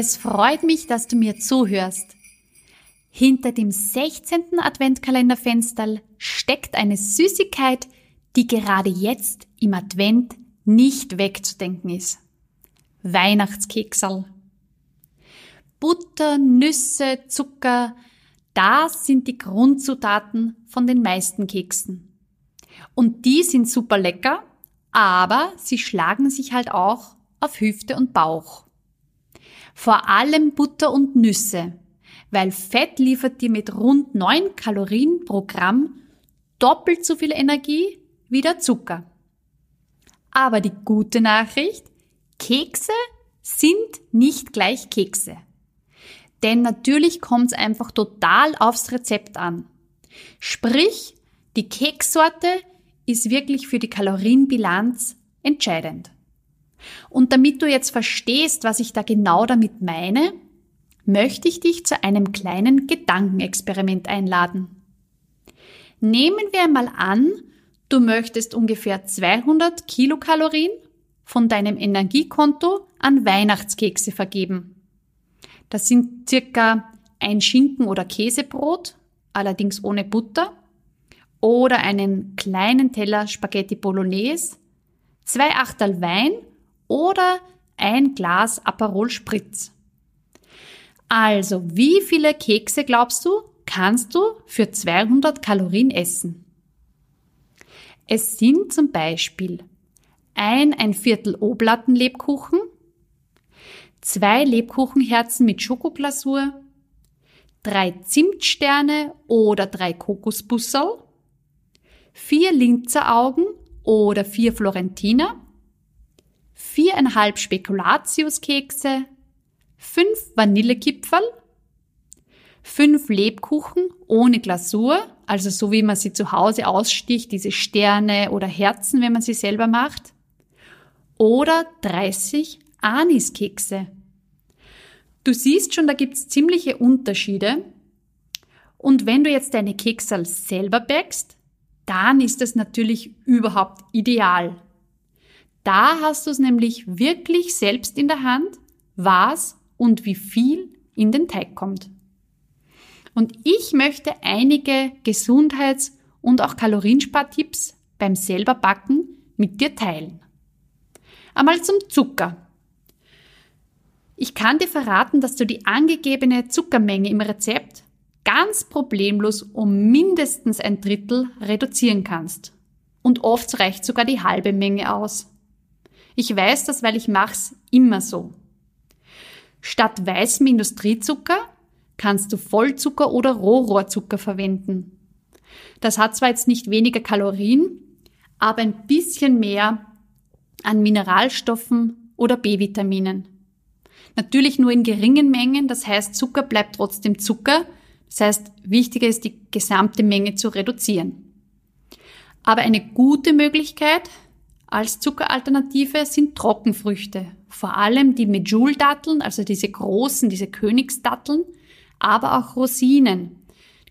Es freut mich, dass du mir zuhörst. Hinter dem 16. Adventkalenderfensterl steckt eine Süßigkeit, die gerade jetzt im Advent nicht wegzudenken ist. Weihnachtskeksal. Butter, Nüsse, Zucker, das sind die Grundzutaten von den meisten Keksen. Und die sind super lecker, aber sie schlagen sich halt auch auf Hüfte und Bauch. Vor allem Butter und Nüsse, weil Fett liefert dir mit rund 9 Kalorien pro Gramm doppelt so viel Energie wie der Zucker. Aber die gute Nachricht, Kekse sind nicht gleich Kekse. Denn natürlich kommt es einfach total aufs Rezept an. Sprich, die Kekssorte ist wirklich für die Kalorienbilanz entscheidend. Und damit du jetzt verstehst, was ich da genau damit meine, möchte ich dich zu einem kleinen Gedankenexperiment einladen. Nehmen wir einmal an, du möchtest ungefähr 200 Kilokalorien von deinem Energiekonto an Weihnachtskekse vergeben. Das sind circa ein Schinken- oder Käsebrot, allerdings ohne Butter, oder einen kleinen Teller Spaghetti Bolognese, zwei Achtel Wein oder ein Glas Aperol Spritz. Also, wie viele Kekse glaubst du, kannst du für 200 Kalorien essen? Es sind zum Beispiel ein ein Viertel Oblattenlebkuchen, zwei Lebkuchenherzen mit Schokoglasur, drei Zimtsterne oder drei Kokosbusserl, vier Linzeraugen oder vier Florentiner, viereinhalb Spekulatiuskekse, fünf Vanillekipferl, fünf Lebkuchen ohne Glasur, also so wie man sie zu Hause aussticht, diese Sterne oder Herzen, wenn man sie selber macht, oder 30 Aniskekse. Du siehst schon, da gibt's ziemliche Unterschiede. Und wenn du jetzt deine Keksal selber bäckst, dann ist es natürlich überhaupt ideal. Da hast du es nämlich wirklich selbst in der Hand, was und wie viel in den Teig kommt. Und ich möchte einige Gesundheits- und auch Kalorienspartipps beim selber Backen mit dir teilen. Einmal zum Zucker. Ich kann dir verraten, dass du die angegebene Zuckermenge im Rezept ganz problemlos um mindestens ein Drittel reduzieren kannst. Und oft reicht sogar die halbe Menge aus. Ich weiß das, weil ich mach's immer so. Statt weißem Industriezucker kannst du Vollzucker oder Rohrohrzucker verwenden. Das hat zwar jetzt nicht weniger Kalorien, aber ein bisschen mehr an Mineralstoffen oder B-Vitaminen. Natürlich nur in geringen Mengen, das heißt Zucker bleibt trotzdem Zucker, das heißt wichtiger ist die gesamte Menge zu reduzieren. Aber eine gute Möglichkeit, als Zuckeralternative sind Trockenfrüchte, vor allem die Medjool-Datteln, also diese großen, diese Königsdatteln, aber auch Rosinen.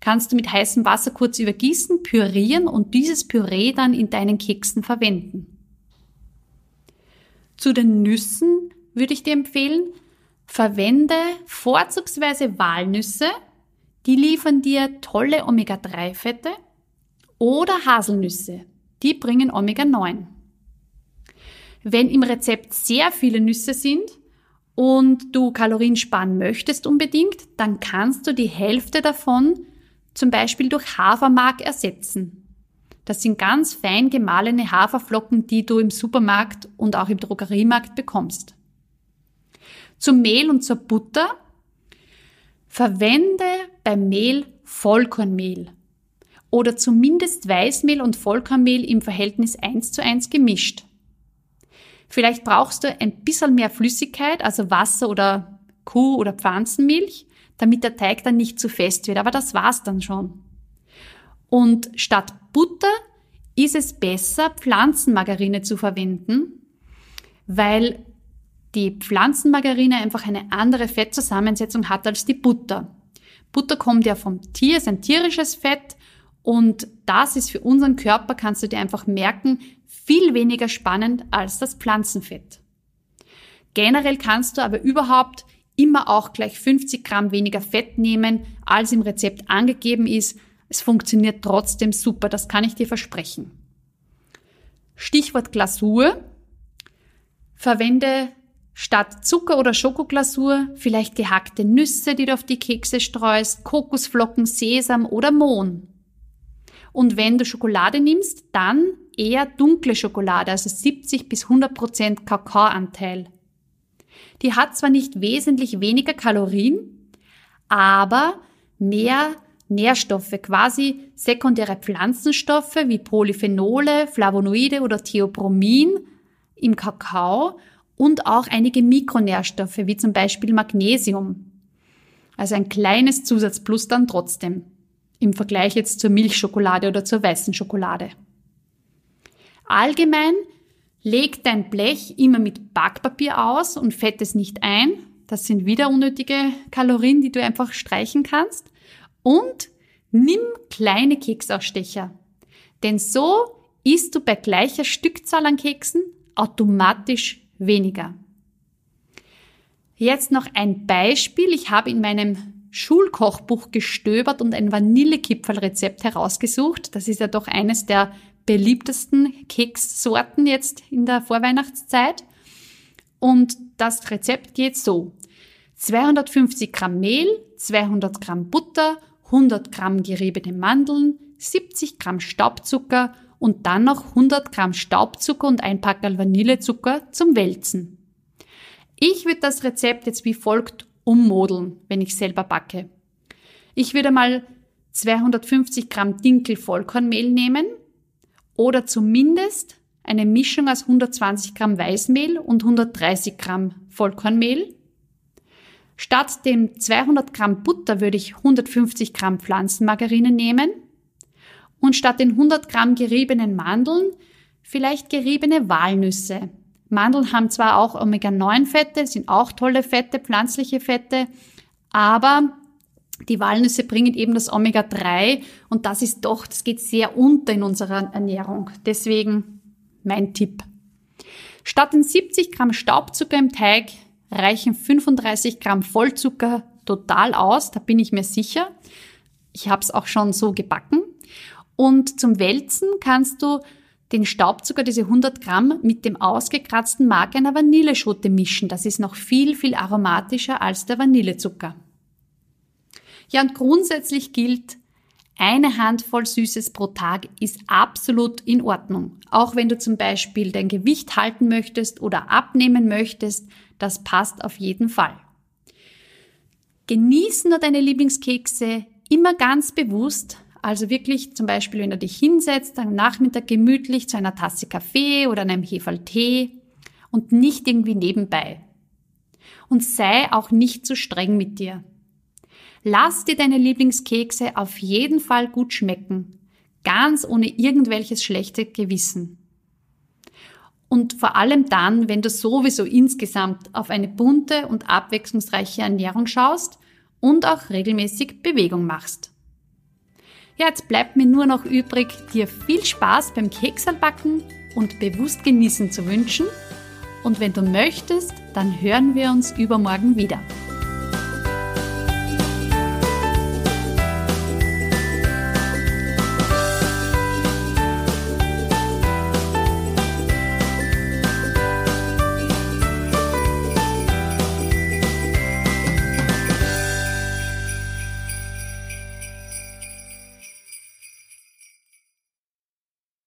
Kannst du mit heißem Wasser kurz übergießen, pürieren und dieses Püree dann in deinen Keksen verwenden. Zu den Nüssen würde ich dir empfehlen, verwende vorzugsweise Walnüsse, die liefern dir tolle Omega-3-Fette oder Haselnüsse, die bringen Omega-9. Wenn im Rezept sehr viele Nüsse sind und du Kalorien sparen möchtest unbedingt, dann kannst du die Hälfte davon zum Beispiel durch Hafermark ersetzen. Das sind ganz fein gemahlene Haferflocken, die du im Supermarkt und auch im Drogeriemarkt bekommst. Zum Mehl und zur Butter verwende beim Mehl Vollkornmehl oder zumindest Weißmehl und Vollkornmehl im Verhältnis 1 zu 1 gemischt. Vielleicht brauchst du ein bisschen mehr Flüssigkeit, also Wasser oder Kuh- oder Pflanzenmilch, damit der Teig dann nicht zu fest wird. Aber das war's dann schon. Und statt Butter ist es besser, Pflanzenmargarine zu verwenden, weil die Pflanzenmargarine einfach eine andere Fettzusammensetzung hat als die Butter. Butter kommt ja vom Tier, ist ein tierisches Fett und das ist für unseren Körper, kannst du dir einfach merken, viel weniger spannend als das Pflanzenfett. Generell kannst du aber überhaupt immer auch gleich 50 Gramm weniger Fett nehmen, als im Rezept angegeben ist. Es funktioniert trotzdem super, das kann ich dir versprechen. Stichwort Glasur. Verwende statt Zucker oder Schokoglasur vielleicht gehackte Nüsse, die du auf die Kekse streust, Kokosflocken, Sesam oder Mohn. Und wenn du Schokolade nimmst, dann eher dunkle Schokolade, also 70 bis 100 Prozent Kakaoanteil. Die hat zwar nicht wesentlich weniger Kalorien, aber mehr Nährstoffe, quasi sekundäre Pflanzenstoffe wie Polyphenole, Flavonoide oder Theobromin im Kakao und auch einige Mikronährstoffe wie zum Beispiel Magnesium. Also ein kleines Zusatzplus dann trotzdem im Vergleich jetzt zur Milchschokolade oder zur weißen Schokolade. Allgemein leg dein Blech immer mit Backpapier aus und fett es nicht ein. Das sind wieder unnötige Kalorien, die du einfach streichen kannst. Und nimm kleine Keksausstecher. Denn so isst du bei gleicher Stückzahl an Keksen automatisch weniger. Jetzt noch ein Beispiel. Ich habe in meinem Schulkochbuch gestöbert und ein Vanillekipferlrezept herausgesucht. Das ist ja doch eines der beliebtesten Kekssorten jetzt in der Vorweihnachtszeit. Und das Rezept geht so. 250 Gramm Mehl, 200 Gramm Butter, 100 Gramm geriebene Mandeln, 70 Gramm Staubzucker und dann noch 100 Gramm Staubzucker und ein Packerl Vanillezucker zum Wälzen. Ich würde das Rezept jetzt wie folgt ummodeln, wenn ich selber backe. Ich würde mal 250 Gramm Dinkel Vollkornmehl nehmen, oder zumindest eine Mischung aus 120 Gramm Weißmehl und 130 Gramm Vollkornmehl. Statt dem 200 Gramm Butter würde ich 150 Gramm Pflanzenmargarine nehmen und statt den 100 Gramm geriebenen Mandeln vielleicht geriebene Walnüsse. Mandeln haben zwar auch Omega-9-Fette, sind auch tolle Fette, pflanzliche Fette, aber die Walnüsse bringen eben das Omega-3 und das ist doch, das geht sehr unter in unserer Ernährung. Deswegen mein Tipp. Statt den 70 Gramm Staubzucker im Teig reichen 35 Gramm Vollzucker total aus, da bin ich mir sicher. Ich habe es auch schon so gebacken. Und zum Wälzen kannst du den Staubzucker, diese 100 Gramm, mit dem ausgekratzten Mark einer Vanilleschote mischen. Das ist noch viel, viel aromatischer als der Vanillezucker. Ja, und grundsätzlich gilt, eine Handvoll Süßes pro Tag ist absolut in Ordnung. Auch wenn du zum Beispiel dein Gewicht halten möchtest oder abnehmen möchtest, das passt auf jeden Fall. Genießen nur deine Lieblingskekse immer ganz bewusst, also wirklich zum Beispiel, wenn du dich hinsetzt, am Nachmittag gemütlich zu einer Tasse Kaffee oder einem Hefaltee und nicht irgendwie nebenbei. Und sei auch nicht zu streng mit dir. Lass dir deine Lieblingskekse auf jeden Fall gut schmecken, ganz ohne irgendwelches schlechte Gewissen. Und vor allem dann, wenn du sowieso insgesamt auf eine bunte und abwechslungsreiche Ernährung schaust und auch regelmäßig Bewegung machst. Ja, jetzt bleibt mir nur noch übrig, dir viel Spaß beim Keksalbacken und bewusst genießen zu wünschen. Und wenn du möchtest, dann hören wir uns übermorgen wieder.